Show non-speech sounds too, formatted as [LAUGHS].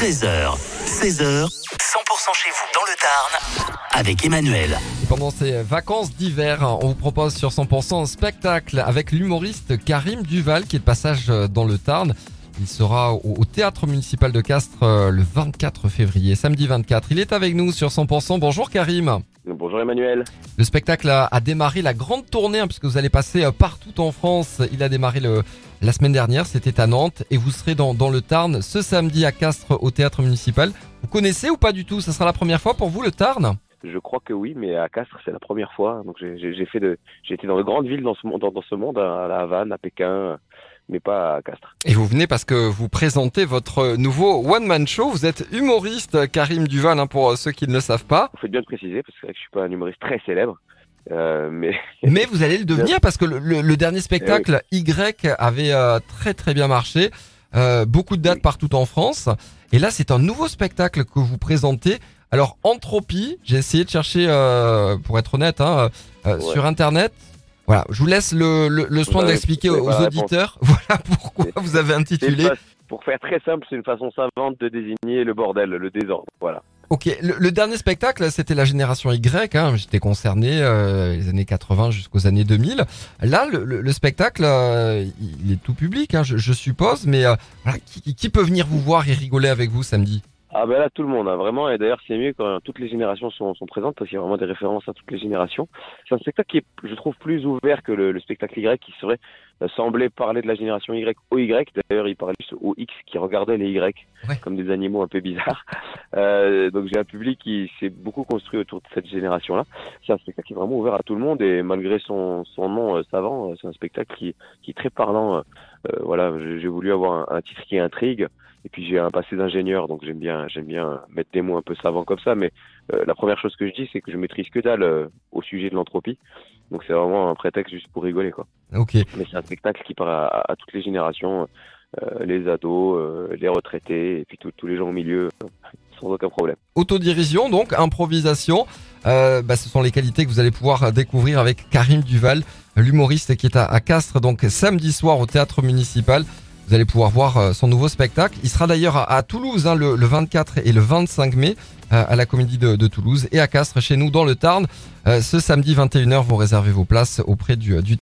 13h, 16h, 100% chez vous dans le Tarn avec Emmanuel. Et pendant ces vacances d'hiver, on vous propose sur 100% un spectacle avec l'humoriste Karim Duval qui est de passage dans le Tarn. Il sera au au théâtre municipal de Castres euh, le 24 février, samedi 24. Il est avec nous sur 100%. Bonjour Karim. Bonjour Emmanuel. Le spectacle a, démarré la grande tournée hein, puisque vous allez passer euh, partout en France. Il a démarré la semaine dernière, c'était à Nantes et vous serez dans, le Tarn ce samedi à Castres au théâtre municipal. Vous connaissez ou pas du tout? Ça sera la première fois pour vous le Tarn? Je crois que oui, mais à Castres c'est la première fois. J'ai- fait de, été dans de grandes villes dans ce monde, à la Havane, à Pékin, mais pas à Castres. Et vous venez parce que vous présentez votre nouveau one-man show. Vous êtes humoriste, Karim Duval, hein, pour ceux qui ne le savent pas. Vous faites bien de préciser parce que je suis pas un humoriste très célèbre, euh, mais [LAUGHS] Mais vous allez le devenir parce que le, le- le dernier spectacle Eh Y avait euh, très très bien marché. Euh, beaucoup de dates partout en France. Et là, c'est un nouveau spectacle que vous présentez. Alors, Entropie, j'ai essayé de chercher, pour être honnête, hein, Ouais. sur Internet. Voilà, je vous laisse le, le, le soin Ouais, d'expliquer aux auditeurs [LAUGHS] voilà pourquoi vous avez intitulé. fa- pour faire très simple, c'est une façon savante de désigner le bordel, le désordre. Voilà. Ok, le, le dernier spectacle, c'était la génération Y. Hein, J'étais concerné euh, les années 80 jusqu'aux années 2000. Là, le, le- le spectacle, euh, il est tout public, hein, je, je suppose. Mais euh, voilà, qui, qui peut venir vous voir et rigoler avec vous samedi? Ah ben là tout le monde, hein, vraiment, et d'ailleurs c'est mieux quand toutes les générations sont, sont présentes parce qu'il y a vraiment des références à toutes les générations. C'est un spectacle qui est, je trouve, plus ouvert que le, le spectacle Y qui serait euh, semblait parler de la génération Y au Y. D'ailleurs, il parlait juste au X qui regardait les Y Ouais. comme des animaux un peu bizarres. [LAUGHS] Euh, donc j'ai un public qui s'est beaucoup construit autour de cette génération-là. C'est un spectacle qui est vraiment ouvert à tout le monde et malgré son, son nom euh, savant, euh, c'est un spectacle qui, qui est très parlant. euh, euh, voilà, j'ai voulu avoir un, un titre qui intrigue. Et puis j'ai un passé d'ingénieur, donc j'aime bien, j'aime bien mettre des mots un peu savants comme ça. Mais euh, la première chose que je dis, c'est que je maîtrise que dalle euh, au sujet de l'entropie. Donc c'est vraiment un prétexte juste pour rigoler, quoi. Ok. Mais c'est un spectacle qui parle à, à- à toutes les générations, les ados, les retraités, et puis tous les gens au milieu, sans aucun problème. Autodirision, donc improvisation. Bah, ce sont les qualités que vous allez pouvoir découvrir avec Karim Duval, l'humoriste qui est à, Castres, donc samedi soir au théâtre municipal. Vous allez pouvoir voir euh, son nouveau spectacle. Il sera d'ailleurs à, Toulouse hein, le, le 24 et le 25 mai euh, à la Comédie de, Toulouse et à Castres chez nous dans le Tarn. Euh, ce samedi 21h, vous réservez vos places auprès du